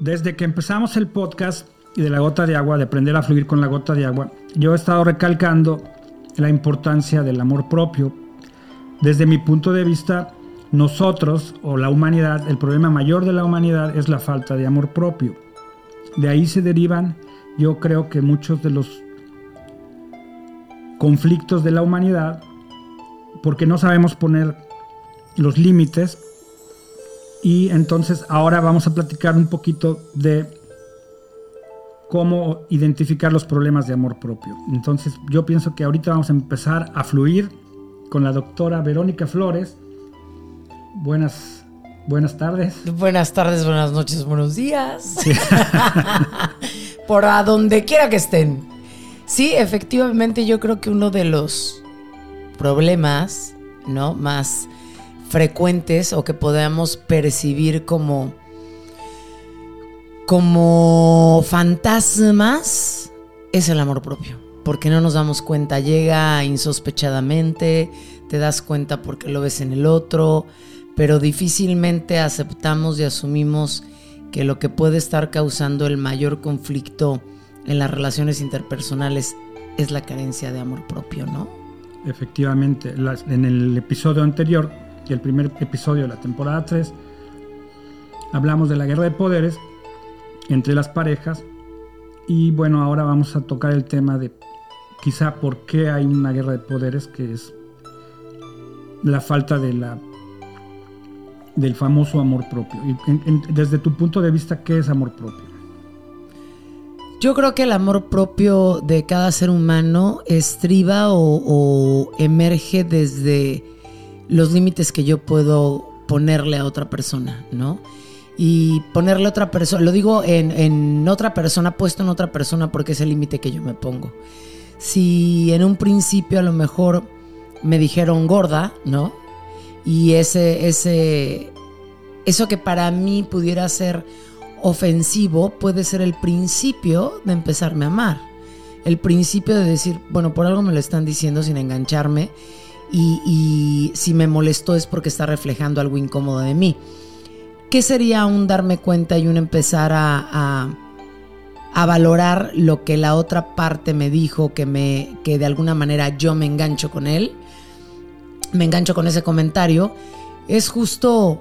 Desde que empezamos el podcast y de la gota de agua, de aprender a fluir con la gota de agua, yo he estado recalcando la importancia del amor propio. Desde mi punto de vista, nosotros o la humanidad, el problema mayor de la humanidad es la falta de amor propio. De ahí se derivan, yo creo que muchos de los conflictos de la humanidad, porque no sabemos poner los límites. Y entonces ahora vamos a platicar un poquito de cómo identificar los problemas de amor propio. Entonces yo pienso que ahorita vamos a empezar a fluir con la doctora Verónica Flores. Buenas, buenas tardes. Buenas tardes, buenas noches, buenos días. Por a donde quiera que estén. Sí, efectivamente yo creo que uno de los problemas, ¿no? Más frecuentes o que podamos percibir como como fantasmas es el amor propio, porque no nos damos cuenta, llega insospechadamente, te das cuenta porque lo ves en el otro, pero difícilmente aceptamos y asumimos que lo que puede estar causando el mayor conflicto en las relaciones interpersonales es la carencia de amor propio, ¿no? Efectivamente, en el episodio anterior, el primer episodio de la temporada 3, hablamos de la guerra de poderes entre las parejas y bueno, ahora vamos a tocar el tema de quizá por qué hay una guerra de poderes, que es la falta de la del famoso amor propio. Y desde tu punto de vista, ¿qué es amor propio? Yo creo que el amor propio de cada ser humano estriba o, emerge desde los límites que yo puedo ponerle a otra persona, ¿no? Y ponerle a otra persona, lo digo en, en otra persona, puesto en otra persona porque es el límite que yo me pongo. Si en un principio a lo mejor me dijeron gorda, ¿no? Y ese, ese, eso que para mí pudiera ser ofensivo puede ser el principio de empezarme a amar. El principio de decir, bueno, por algo me lo están diciendo sin engancharme y, si me molestó es porque está reflejando algo incómodo de mí. ¿Qué sería un darme cuenta y un empezar a, a, valorar lo que la otra parte me dijo, que, me, que de alguna manera yo me engancho con él? Me engancho con ese comentario. Es justo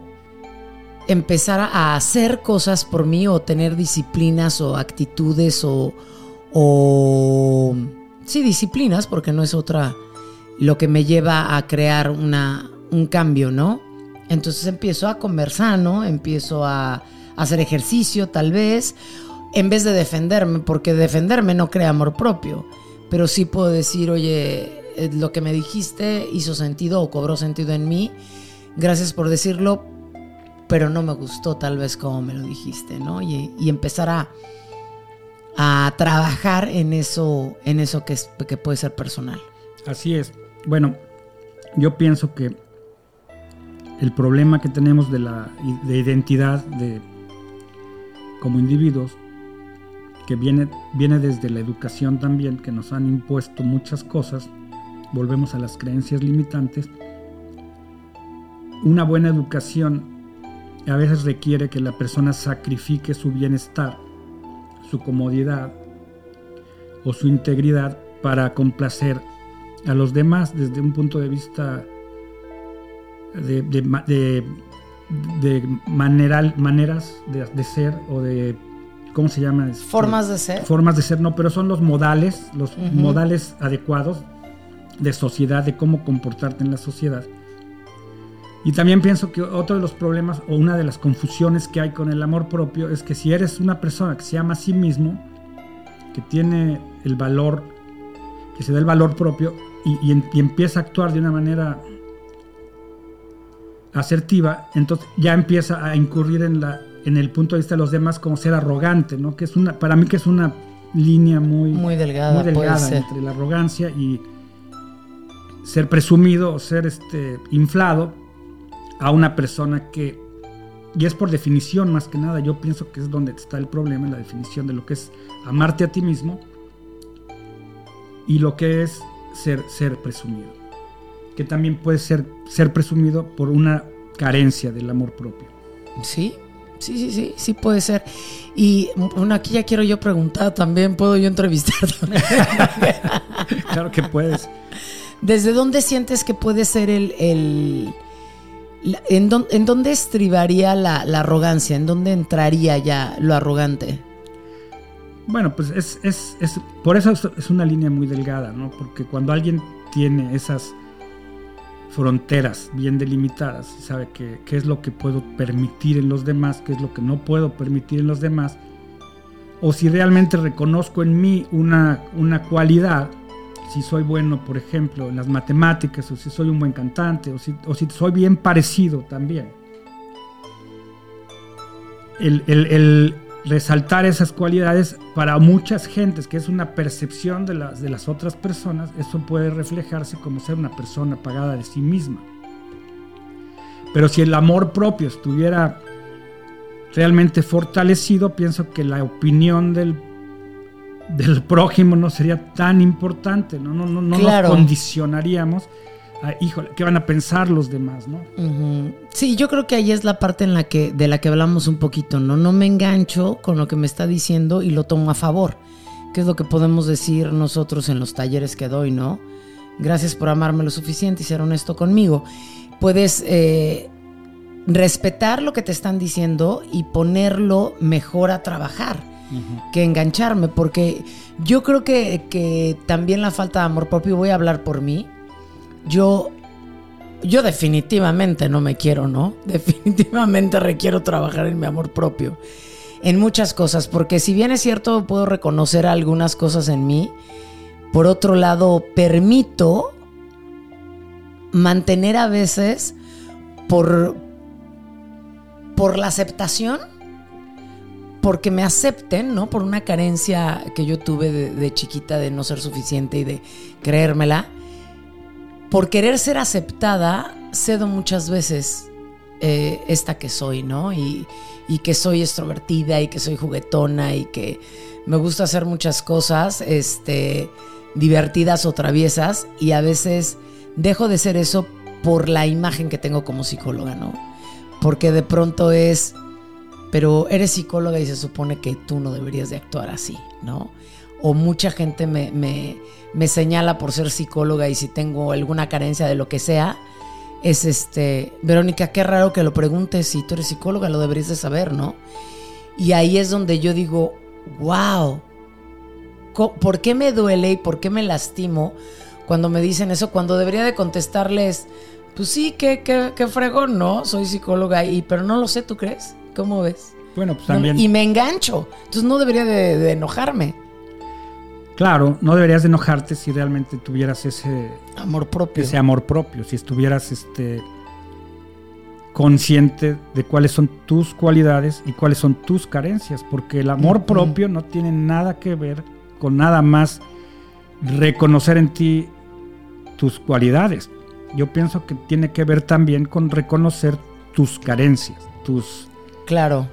empezar a hacer cosas por mí o tener disciplinas o actitudes o, o sí, disciplinas, porque no es otra lo que me lleva a crear una, un cambio, ¿no? Entonces empiezo a comer sano, empiezo a, hacer ejercicio tal vez, en vez de defenderme, porque defenderme no crea amor propio, pero sí puedo decir, oye, eh, lo que me dijiste hizo sentido o cobró sentido en mí, gracias por decirlo, pero no me gustó tal vez como me lo dijiste, ¿no? Y, empezar a, a, trabajar en eso, en eso que, es, que puede ser personal. Así es. Bueno, yo pienso que el problema que tenemos de la de identidad de como individuos que viene viene desde la educación también que nos han impuesto muchas cosas volvemos a las creencias limitantes una buena educación a veces requiere que la persona sacrifique su bienestar su comodidad o su integridad para complacer a los demás desde un punto de vista de, de, de, maneras de, ser o de ¿cómo se llama? Formas de ser. Formas de ser, no, pero son los modales, los modales adecuados de sociedad, de cómo comportarte en la sociedad. Y también pienso que otro de los problemas o una de las confusiones que hay con el amor propio es que si eres una persona que se ama a sí mismo, que tiene el valor, que se da el valor propio, y, empieza a actuar de una manera asertiva, entonces ya empieza a incurrir en, la, en el punto de vista de los demás como ser arrogante, ¿no? Que es una, para mí que es una línea muy, muy delgada, entre la arrogancia y ser presumido o ser este, inflado a una persona que, y es por definición más que nada, yo pienso que es donde está el problema, la definición de lo que es amarte a ti mismo y lo que es ser, ser presumido. Que también puede ser, ser presumido por una carencia del amor propio. Sí, Sí, sí, sí, sí puede ser. Y bueno, aquí ya quiero yo preguntar también, ¿puedo yo entrevistar también? claro que puedes. ¿Desde dónde sientes que puede ser el... el en, dónde estribaría la, arrogancia? ¿En dónde entraría ya lo arrogante? Bueno, pues es, es, es, por eso es una línea muy delgada, ¿no? Porque cuando alguien tiene esas fronteras bien delimitadas y sabe qué es lo que puedo permitir en los demás, qué es lo que no puedo permitir en los demás, o si realmente reconozco en mí una, una cualidad, si soy bueno, por ejemplo, en las matemáticas, o si soy un buen cantante, o si, o si soy bien parecido también. el, el resaltar esas cualidades para muchas gentes, que es una percepción de las, de las otras personas, eso puede reflejarse como ser una persona pagada de sí misma. Pero si el amor propio estuviera realmente fortalecido, pienso que la opinión del, del prójimo no sería tan importante, no, no, no, no nos condicionaríamos Ah, híjole, ¿qué van a pensar los demás, no? Sí, yo creo que ahí es la parte en la que, de la que hablamos un poquito, ¿no? No me engancho con lo que me está diciendo y lo tomo a favor, que es lo que podemos decir nosotros en los talleres que doy, ¿no? Gracias por amarme lo suficiente y ser honesto conmigo. Puedes eh, respetar lo que te están diciendo y ponerlo mejor a trabajar. que engancharme, porque yo creo que, que también la falta de amor propio, voy a hablar por mí, yo, yo definitivamente no me quiero, ¿no? Definitivamente requiero trabajar en mi amor propio. En muchas cosas, porque si bien es cierto, puedo reconocer algunas cosas en mí, por otro lado, permito mantener a veces por, por la aceptación, porque me acepten, ¿no? Por una carencia que yo tuve de, de chiquita de no ser suficiente y de creérmela por querer ser aceptada, cedo muchas veces eh, esta que soy, ¿no? Y, que soy extrovertida y que soy juguetona y que me gusta hacer muchas cosas, este, divertidas o traviesas y a veces dejo de ser eso por la imagen que tengo como psicóloga, ¿no? Porque de pronto es, pero eres psicóloga y se supone que tú no deberías de actuar así, ¿no? O mucha gente me me señala por ser psicóloga y si tengo alguna carencia de lo que sea, es este, Verónica, qué raro que lo preguntes, si tú eres psicóloga lo deberías de saber, ¿no? Y ahí es donde yo digo, wow, ¿por qué me duele y por qué me lastimo cuando me dicen eso? Cuando debería de contestarles, pues sí, qué, qué, qué fregón, ¿no? Soy psicóloga, y, pero no lo sé, ¿tú crees? ¿Cómo ves? Bueno, pues también. y me engancho, entonces no debería de enojarme. Claro, no deberías de enojarte si realmente tuvieras ese amor propio. Ese amor propio, si estuvieras este consciente de cuáles son tus cualidades y cuáles son tus carencias, porque el amor propio no tiene nada que ver con nada más reconocer en ti tus cualidades. Yo pienso que tiene que ver también con reconocer tus carencias, tus Claro.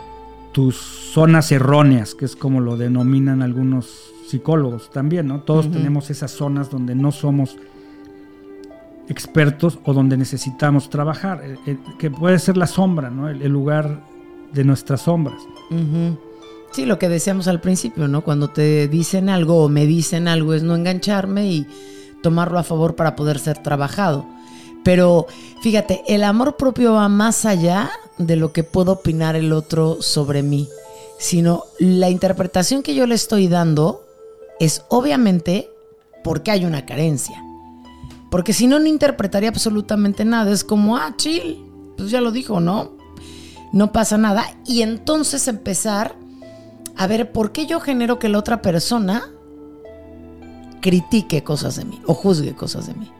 tus zonas erróneas, que es como lo denominan algunos psicólogos también, ¿no? Todos tenemos esas zonas donde no somos expertos o donde necesitamos trabajar, eh, eh, que puede ser la sombra, ¿no? El, lugar de nuestras sombras. Sí, lo que decíamos al principio, ¿no? Cuando te dicen algo o me dicen algo es no engancharme y tomarlo a favor para poder ser trabajado. Pero fíjate, el amor propio va más allá de lo que puedo opinar el otro sobre mí, sino la interpretación que yo le estoy dando es obviamente porque hay una carencia. Porque si no, no interpretaría absolutamente nada. Es como, ah, chill, pues ya lo dijo, ¿no? No pasa nada. Y entonces empezar a ver por qué yo genero que la otra persona critique cosas de mí o juzgue cosas de mí.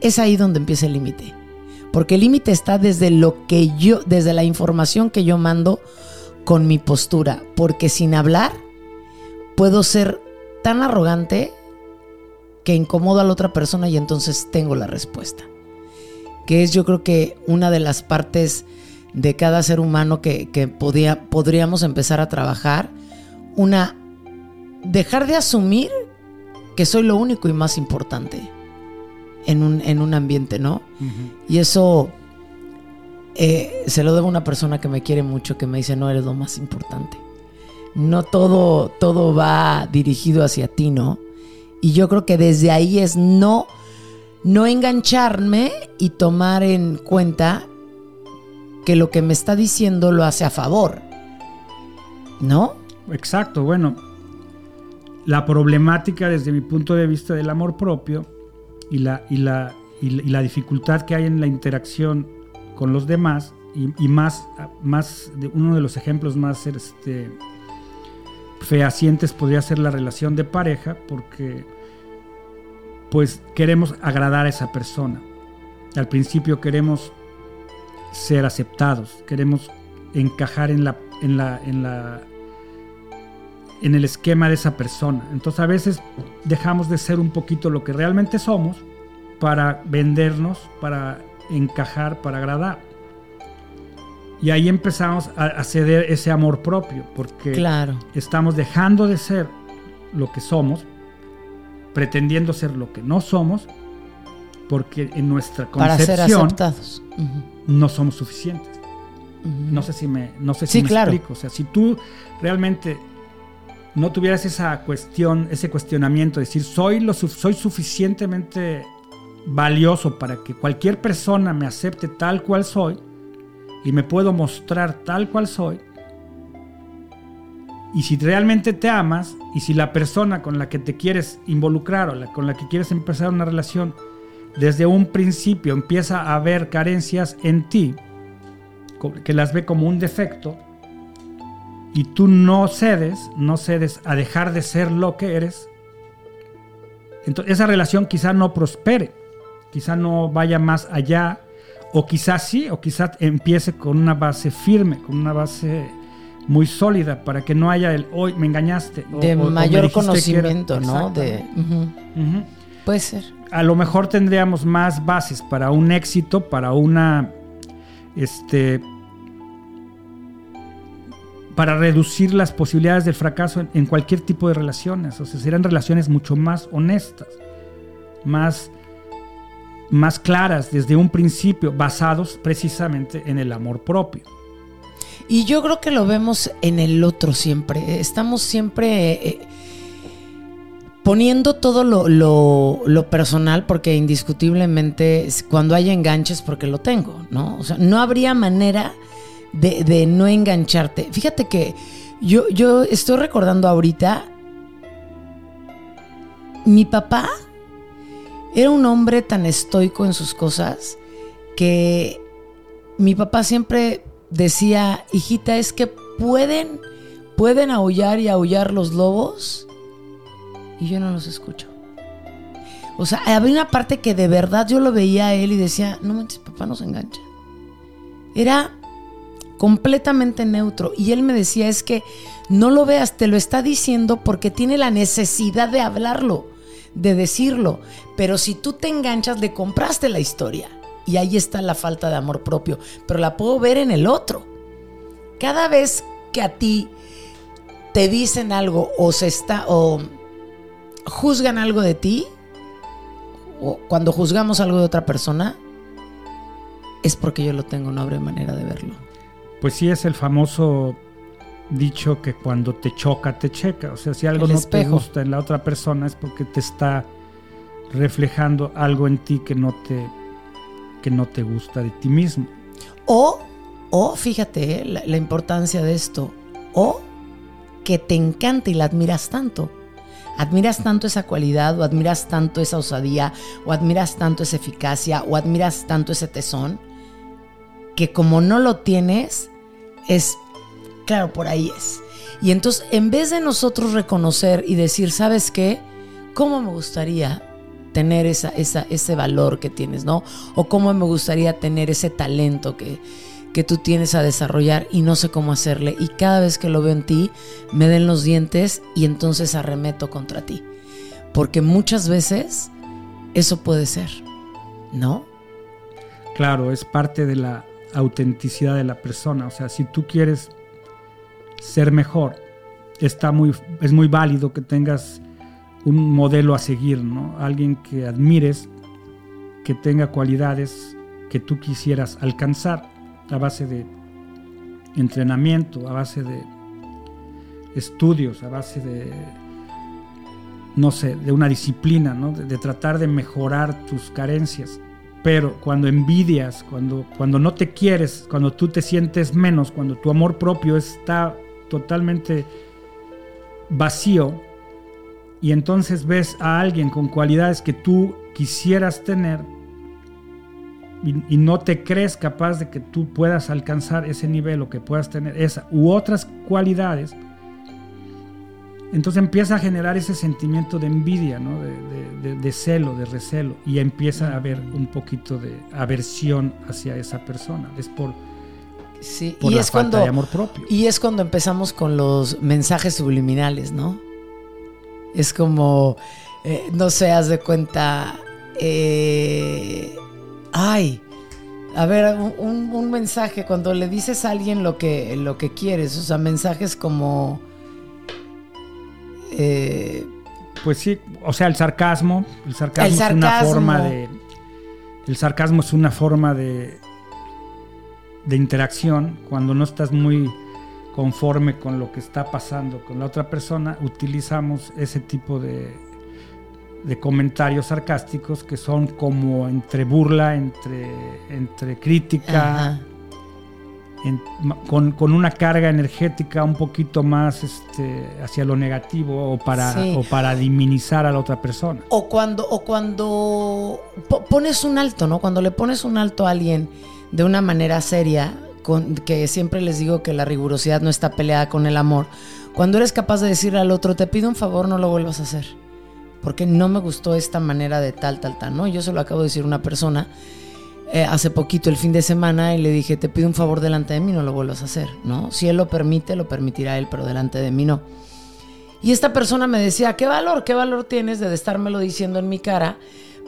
Es ahí donde empieza el límite. Porque el límite está desde lo que yo, desde la información que yo mando con mi postura. Porque sin hablar puedo ser tan arrogante que incomodo a la otra persona y entonces tengo la respuesta. Que es yo creo que una de las partes de cada ser humano que, podríamos empezar a trabajar. Una, dejar de asumir que soy lo único y más importante en un, en un ambiente, ¿no? Y eso eh, se lo debo a una persona que me quiere mucho, que me dice, no eres lo más importante. No todo, todo va dirigido hacia ti, ¿no? Y yo creo que desde ahí es no, no engancharme y tomar en cuenta que lo que me está diciendo lo hace a favor. ¿No? Exacto, bueno, la problemática desde mi punto de vista del amor propio y la, y la, y la dificultad que hay en la interacción con los demás y, más, más de uno de los ejemplos más este, fehacientes podría ser la relación de pareja porque pues queremos agradar a esa persona. Al principio queremos ser aceptados, queremos encajar en la, en la, en la en el esquema de esa persona. Entonces a veces dejamos de ser un poquito lo que realmente somos para vendernos, para encajar, para agradar. Y ahí empezamos a, ceder ese amor propio, porque claro. estamos dejando de ser lo que somos, pretendiendo ser lo que no somos, porque en nuestra concepción para ser aceptados. no somos suficientes. No sé si me, no sé si me explico. O sea, si tú realmente no tuvieras esa cuestión, ese cuestionamiento, de decir, soy, lo, soy suficientemente valioso para que cualquier persona me acepte tal cual soy y me puedo mostrar tal cual soy. Y si realmente te amas y si la persona con la que te quieres involucrar o con la que quieres empezar una relación desde un principio empieza a ver carencias en ti, que las ve como un defecto, y tú no cedes, no cedes a dejar de ser lo que eres, entonces esa relación quizá no prospere, quizá no vaya más allá, o quizás sí, o quizás empiece con una base firme, con una base muy sólida para que no haya el hoy me engañaste. de mayor conocimiento, ¿no? De, Puede ser. A lo mejor tendríamos más bases para un éxito, para una este, para reducir las posibilidades del fracaso en, cualquier tipo de relaciones. O sea, serán relaciones mucho más honestas, más, más claras desde un principio, basados precisamente en el amor propio. Y yo creo que lo vemos en el otro siempre. Estamos siempre eh, poniendo todo lo, lo, personal, porque indiscutiblemente cuando hay enganches, porque lo tengo, ¿no? O sea, no habría manera de, no engancharte. Fíjate que yo, yo estoy recordando ahorita, mi papá era un hombre tan estoico en sus cosas que mi papá siempre decía, hijita, es que pueden, pueden aullar y aullar los lobos y yo no los escucho. O sea, había una parte que de verdad yo lo veía a él y decía, no manches, papá no se engancha. Era completamente neutro. Y él me decía, es que no lo veas, te lo está diciendo porque tiene la necesidad de hablarlo, de decirlo. Pero si tú te enganchas, le compraste la historia. Y ahí está la falta de amor propio. Pero la puedo ver en el otro. Cada vez que a ti te dicen algo o se está o juzgan algo de ti, o cuando juzgamos algo de otra persona, es porque yo lo tengo, no habrá manera de verlo. Pues sí es el famoso dicho que cuando te choca, te checa. O sea, si algo no te gusta en la otra persona es porque te está reflejando algo en ti que no te, que no te gusta de ti mismo. O, o fíjate eh, la, la importancia de esto, o que te encanta y la admiras tanto. Admiras tanto esa cualidad, o admiras tanto esa osadía, o admiras tanto esa eficacia, o admiras tanto ese tesón, que como no lo tienes, es, claro, por ahí es. Y entonces, en vez de nosotros reconocer y decir, ¿sabes qué? ¿Cómo me gustaría tener esa, esa, ese valor que tienes, ¿no? O cómo me gustaría tener ese talento que, que tú tienes a desarrollar y no sé cómo hacerle. Y cada vez que lo veo en ti, me den los dientes y entonces arremeto contra ti. Porque muchas veces eso puede ser, ¿no? Claro, es parte de la autenticidad de la persona. O sea, si tú quieres ser mejor, está muy, es muy válido que tengas un modelo a seguir, ¿no? Alguien que admires, que tenga cualidades que tú quisieras alcanzar. a base de entrenamiento, a base de estudios, a base de, no sé, de una disciplina, ¿no? de, tratar de mejorar tus carencias. Pero cuando envidias, cuando, cuando no te quieres, cuando tú te sientes menos, cuando tu amor propio está totalmente vacío, y entonces ves a alguien con cualidades que tú quisieras tener, y, no te crees capaz de que tú puedas alcanzar ese nivel o que puedas tener esa u otras cualidades, entonces empieza a generar ese sentimiento de envidia, de, celo, de recelo, y empieza a haber un poquito de aversión hacia esa persona. Es por, sí. y es cuando, de amor propio. Y es cuando empezamos con los mensajes subliminales, ¿no? Es como, eh, no se haz de cuenta, eh, ay, a ver, un, mensaje, cuando le dices a alguien lo que, lo que quieres, o sea, mensajes como... Eh, pues sí, o sea, el sarcasmo, el sarcasmo, es una forma de... El sarcasmo es una forma de, de interacción cuando no estás muy conforme con lo que está pasando con la otra persona, utilizamos ese tipo de, de comentarios sarcásticos que son como entre burla, entre, entre crítica, con, una carga energética un poquito más este, hacia lo negativo o para, o para diminizar a la otra persona. O cuando, o cuando pones un alto, ¿no? Cuando le pones un alto a alguien de una manera seria, con, que siempre les digo que la rigurosidad no está peleada con el amor, cuando eres capaz de decirle al otro, te pido un favor, no lo vuelvas a hacer porque no me gustó esta manera de tal, tal, tal, ¿no? Yo se lo acabo de decir a una persona eh, hace poquito, el fin de semana, y le dije, te pido un favor delante de mí, no lo vuelvas a hacer, ¿no? Si él lo permite, lo permitirá él, pero delante de mí no. Y esta persona me decía, ¿qué valor, qué valor tienes de estármelo diciendo en mi cara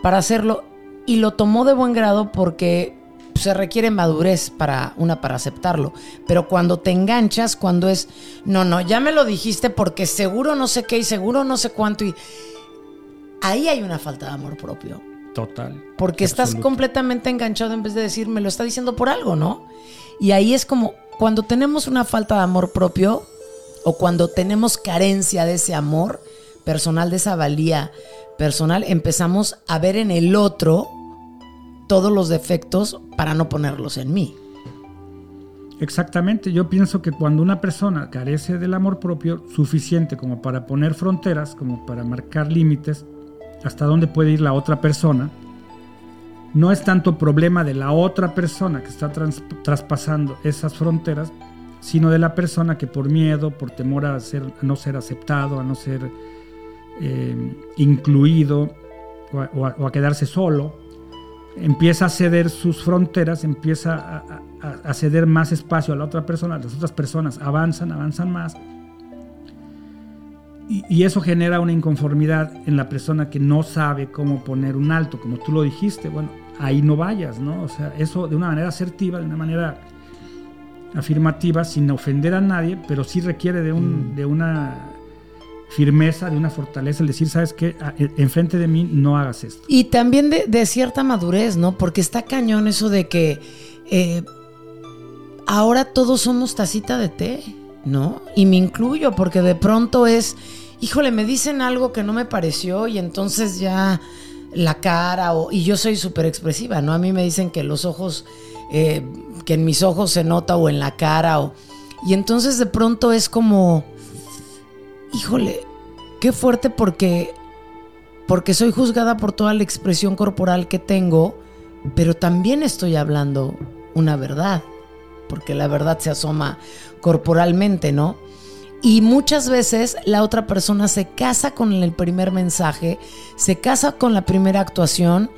para hacerlo? Y lo tomó de buen grado porque se requiere madurez para una para aceptarlo, pero cuando te enganchas, cuando es no, no, ya me lo dijiste porque seguro no sé qué y seguro no sé cuánto y ahí hay una falta de amor propio. Total. Porque estás completamente enganchado en vez de decir, me lo está diciendo por algo, ¿no? Y ahí es como cuando tenemos una falta de amor propio o cuando tenemos carencia de ese amor personal, de esa valía personal, empezamos a ver en el otro todos los defectos para no ponerlos en mí. Exactamente, yo pienso que cuando una persona carece del amor propio suficiente como para poner fronteras, como para marcar límites, hasta dónde puede ir la otra persona, no es tanto problema de la otra persona que está traspasando esas fronteras, sino de la persona que por miedo, por temor a, no ser aceptado, a no ser eh, incluido o a, quedarse solo, empieza a ceder sus fronteras, empieza a ceder más espacio a la otra persona, las otras personas avanzan, avanzan más y, eso genera una inconformidad en la persona que no sabe cómo poner un alto, como tú lo dijiste, bueno, ahí no vayas, ¿no? O sea, eso de una manera asertiva, de una manera afirmativa, sin ofender a nadie, pero sí requiere de, un, mm. de una firmeza, de una fortaleza, el decir, sabes qué, e, enfrente de mí no hagas esto. Y también de, cierta madurez, ¿no? Porque está cañón eso de que eh, ahora todos somos tacita de té. ¿no? Y me incluyo porque de pronto es, híjole, me dicen algo que no me pareció y entonces ya la cara o, y yo soy súper expresiva, ¿no? A mí me dicen que los ojos, eh, que en mis ojos se nota o en la cara o... Y entonces de pronto es como, híjole, qué fuerte porque, porque soy juzgada por toda la expresión corporal que tengo, pero también estoy hablando una verdad porque la verdad se asoma corporalmente, ¿no? Y muchas veces la otra persona se casa con el primer mensaje, se casa con la primera actuación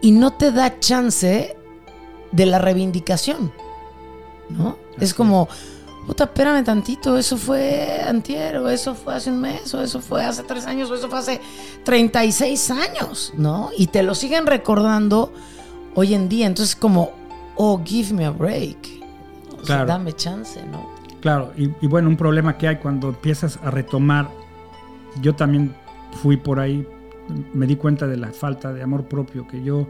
y no te da chance de la reivindicación, ¿no? es como, puta, espérame tantito, eso fue antier, o eso fue hace un mes, o eso fue hace tres años, o eso fue hace 36 años, ¿no? Y te lo siguen recordando hoy en día. Entonces, como, oh, give me a break dame chance, ¿no? Claro, y, bueno, un problema que hay cuando empiezas a retomar, yo también fui por ahí, me di cuenta de la falta de amor propio que yo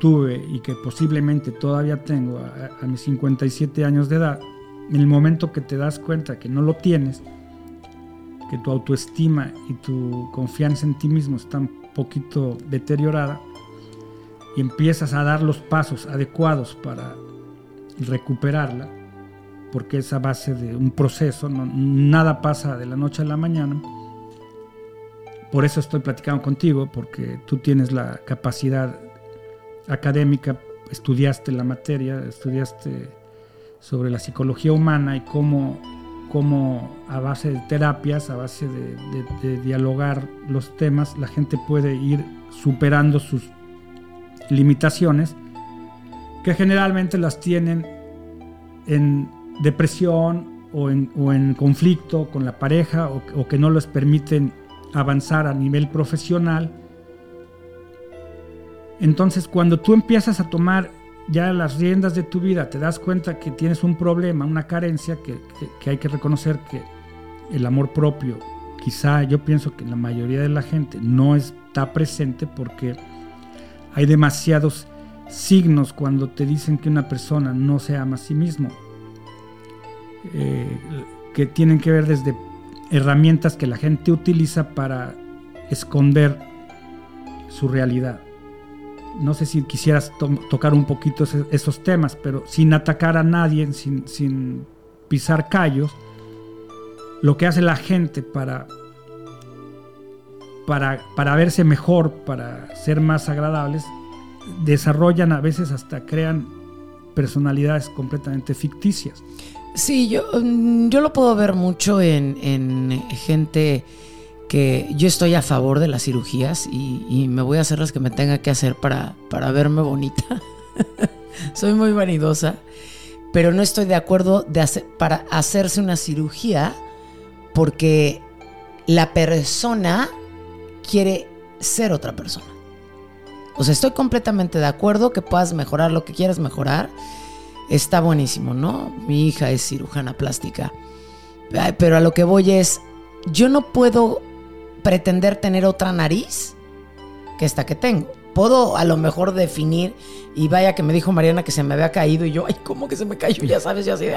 tuve y que posiblemente todavía tengo a, a, mis 57 años de edad, en el momento que te das cuenta que no lo tienes, que tu autoestima y tu confianza en ti mismo están un poquito deteriorada y empiezas a dar los pasos adecuados para recuperarla, porque es a base de un proceso, nada pasa de la noche a la mañana. Por eso estoy platicando contigo, porque tú tienes la capacidad académica, estudiaste la materia, estudiaste sobre la psicología humana y cómo, cómo a base de terapias, a base de, dialogar los temas, la gente puede ir superando sus limitaciones que generalmente las tienen en depresión o en, o en conflicto con la pareja o, que no les permiten avanzar a nivel profesional. Entonces cuando tú empiezas a tomar ya las riendas de tu vida, te das cuenta que tienes un problema, una carencia, que, hay que reconocer que el amor propio, quizá yo pienso que la mayoría de la gente no está presente porque hay demasiados signos cuando te dicen que una persona no se ama a sí mismo, eh, que tienen que ver desde herramientas que la gente utiliza para esconder su realidad. No sé si quisieras to tocar un poquito esos temas, pero sin atacar a nadie, sin, sin pisar callos, lo que hace la gente para, para, para verse mejor, para ser más agradables, desarrollan a veces hasta crean personalidades completamente ficticias. Sí, yo, yo lo puedo ver mucho en, en, gente que yo estoy a favor de las cirugías y, me voy a hacer las que me tenga que hacer para, para verme bonita. Soy muy vanidosa, pero no estoy de acuerdo de hacer, para hacerse una cirugía porque la persona quiere ser otra persona. O sea, estoy completamente de acuerdo que puedas mejorar lo que quieras mejorar. Está buenísimo, ¿no? Mi hija es cirujana plástica. Pero a lo que voy es, yo no puedo pretender tener otra nariz que esta que tengo. Puedo a lo mejor definir, y vaya que me dijo Mariana que se me había caído, y yo, ay, ¿cómo que se me cayó? Ya sabes, yo así de.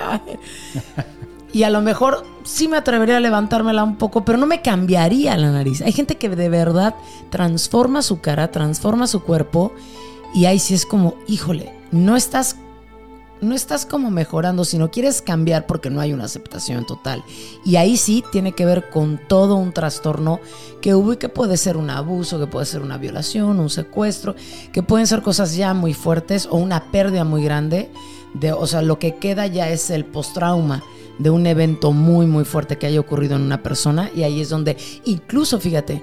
Y a lo mejor sí me atrevería a levantármela un poco, pero no me cambiaría la nariz. Hay gente que de verdad transforma su cara, transforma su cuerpo, y ahí sí es como, híjole, no estás no estás como mejorando, sino quieres cambiar porque no hay una aceptación total. Y ahí sí tiene que ver con todo un trastorno que hubo y que puede ser un abuso, que puede ser una violación, un secuestro, que pueden ser cosas ya muy fuertes o una pérdida muy grande. De, o sea, lo que queda ya es el postrauma de un evento muy, muy fuerte que haya ocurrido en una persona. Y ahí es donde, incluso, fíjate,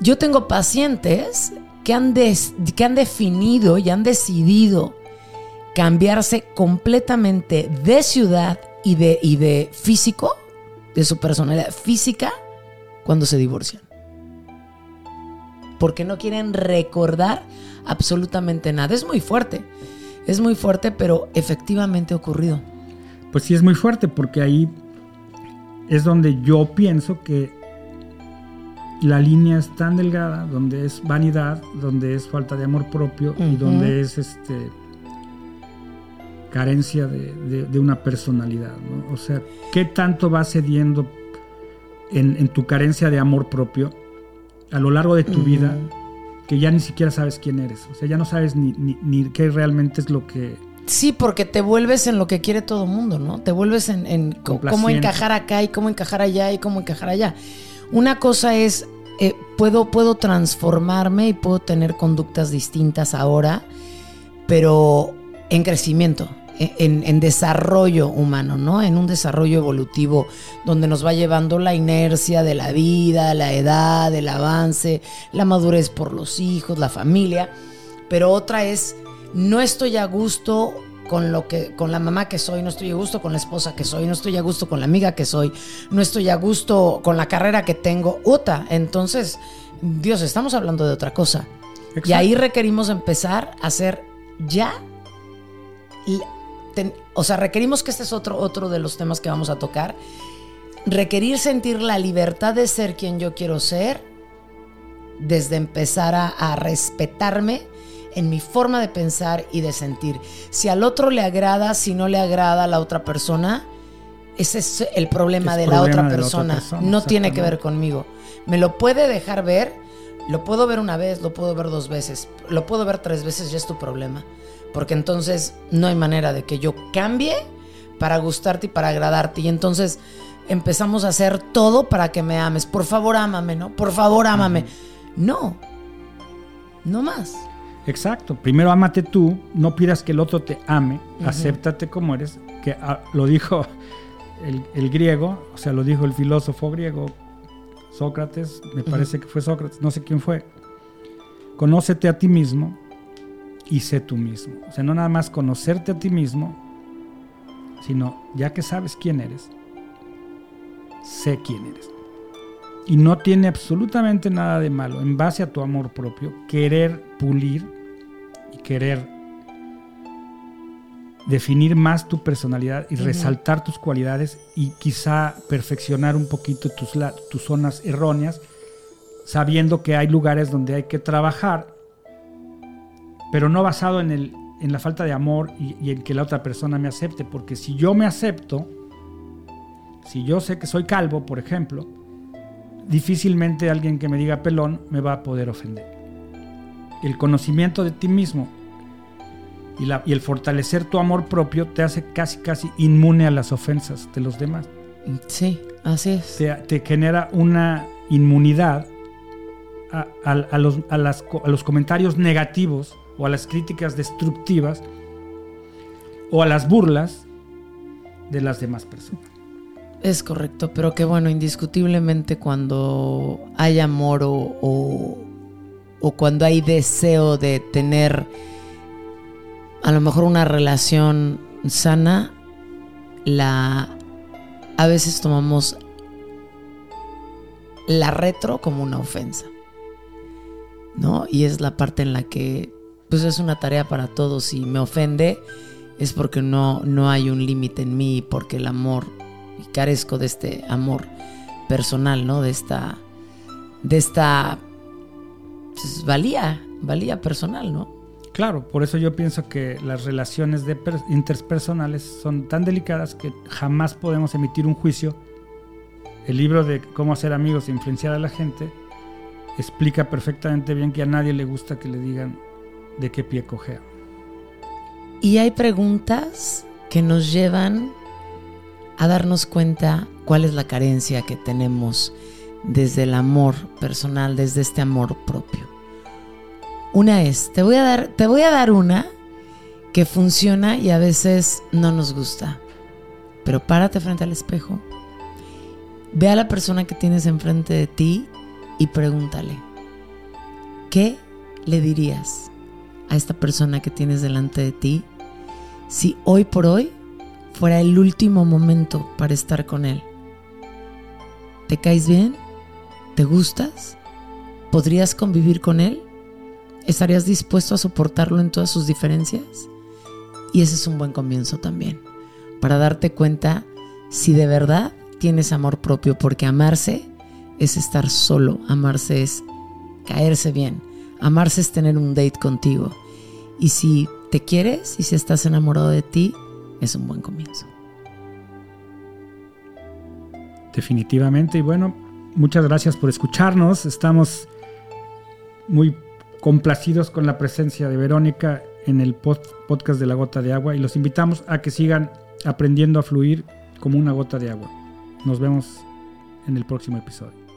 yo tengo pacientes que han, des, que han definido y han decidido cambiarse completamente de ciudad y de, y de físico, de su personalidad física, cuando se divorcian. Porque no quieren recordar absolutamente nada. Es muy fuerte, es muy fuerte, pero efectivamente ha ocurrido. Pues sí es muy fuerte porque ahí es donde yo pienso que la línea es tan delgada, donde es vanidad, donde es falta de amor propio uh -huh. y donde es este carencia de, de, de una personalidad. ¿no? O sea, ¿qué tanto vas cediendo en, en, tu carencia de amor propio a lo largo de tu uh -huh. vida que ya ni siquiera sabes quién eres? O sea, ya no sabes ni, ni, ni qué realmente es lo que... Sí, porque te vuelves en lo que quiere todo el mundo, ¿no? Te vuelves en, en cómo encajar acá y cómo encajar allá y cómo encajar allá. Una cosa es, eh, puedo, puedo transformarme y puedo tener conductas distintas ahora, pero en crecimiento, en, en, desarrollo humano, ¿no? En un desarrollo evolutivo donde nos va llevando la inercia de la vida, la edad, el avance, la madurez por los hijos, la familia. Pero otra es, no estoy a gusto con lo que con la mamá que soy, no estoy a gusto con la esposa que soy, no estoy a gusto con la amiga que soy, no estoy a gusto con la carrera que tengo. Uta, entonces, Dios, estamos hablando de otra cosa. Exacto. Y ahí requerimos empezar a hacer ya ten, o sea, requerimos que este es otro, otro de los temas que vamos a tocar. Requerir sentir la libertad de ser quien yo quiero ser, desde empezar a, a respetarme en mi forma de pensar y de sentir. Si al otro le agrada, si no le agrada a la otra persona, ese es el problema, de, la otra persona. No tiene que ver conmigo. Me lo puede dejar ver, lo puedo ver una vez, lo puedo ver dos veces, lo puedo ver tres veces, ya es tu problema. Porque entonces no hay manera de que yo cambie para gustarte y para agradarte. Y entonces empezamos a hacer todo para que me ames. Por favor, ámame, ¿no? Por favor, ámame. No, no más. Exacto. Primero ámate tú, no pidas que el otro te ame, acéptate como eres, que ah, lo dijo el, griego, o sea, lo dijo el filósofo griego Sócrates, me parece que fue Sócrates, no sé quién fue. Conócete a ti mismo y sé tú mismo. O sea, no nada más conocerte a ti mismo, sino ya que sabes quién eres, sé quién eres. Y no tiene absolutamente nada de malo, en base a tu amor propio, querer pulir y querer definir más tu personalidad y resaltar tus cualidades y quizá perfeccionar un poquito tus, tus zonas erróneas, sabiendo que hay lugares donde hay que trabajar, pero no basado en, el, en la falta de amor y, y en que la otra persona me acepte, porque si yo me acepto, si yo sé que soy calvo, por ejemplo, difícilmente alguien que me diga pelón me va a poder ofender. El conocimiento de ti mismo y, la, y, el fortalecer tu amor propio te hace casi, casi inmune a las ofensas de los demás. Sí, así es. Te, genera una inmunidad a, los, a, los, comentarios negativos o a las críticas destructivas o a las burlas de las demás personas. Es correcto, pero que bueno, indiscutiblemente cuando hay amor o, o, cuando hay deseo de tener a lo mejor una relación sana, la a veces tomamos la retro como una ofensa. ¿No? Y es la parte en la que pues es una tarea para todos. Si me ofende es porque no, no hay un límite en mí, porque el amor carezco de este amor personal, ¿no? De esta, de esta pues, valía, valía personal, ¿no? Claro, por eso yo pienso que las relaciones interpersonales son tan delicadas que jamás podemos emitir un juicio. El libro de cómo hacer amigos e influenciar a la gente explica perfectamente bien que a nadie le gusta que le digan de qué pie cojea. Y hay preguntas que nos llevan a darnos cuenta cuál es la carencia que tenemos desde el amor personal, desde este amor propio. Una es, te voy a dar, te voy a dar una que funciona y a veces no nos gusta. Pero párate frente al espejo. Ve a la persona que tienes enfrente de ti y pregúntale, ¿qué le dirías a esta persona que tienes delante de ti si hoy por hoy fuera el último momento para estar con Él. ¿Te caes bien? ¿Te gustas? ¿Podrías convivir con Él? ¿Estarías dispuesto a soportarlo en todas sus diferencias? Y ese es un buen comienzo también, para darte cuenta si de verdad tienes amor propio, porque amarse es estar solo, amarse es caerse bien, amarse es tener un date contigo. Y si te quieres y si estás enamorado de ti, es un buen comienzo. Definitivamente. Y bueno, muchas gracias por escucharnos. Estamos muy complacidos con la presencia de Verónica en el podcast de la gota de agua y los invitamos a que sigan aprendiendo a fluir como una gota de agua. Nos vemos en el próximo episodio.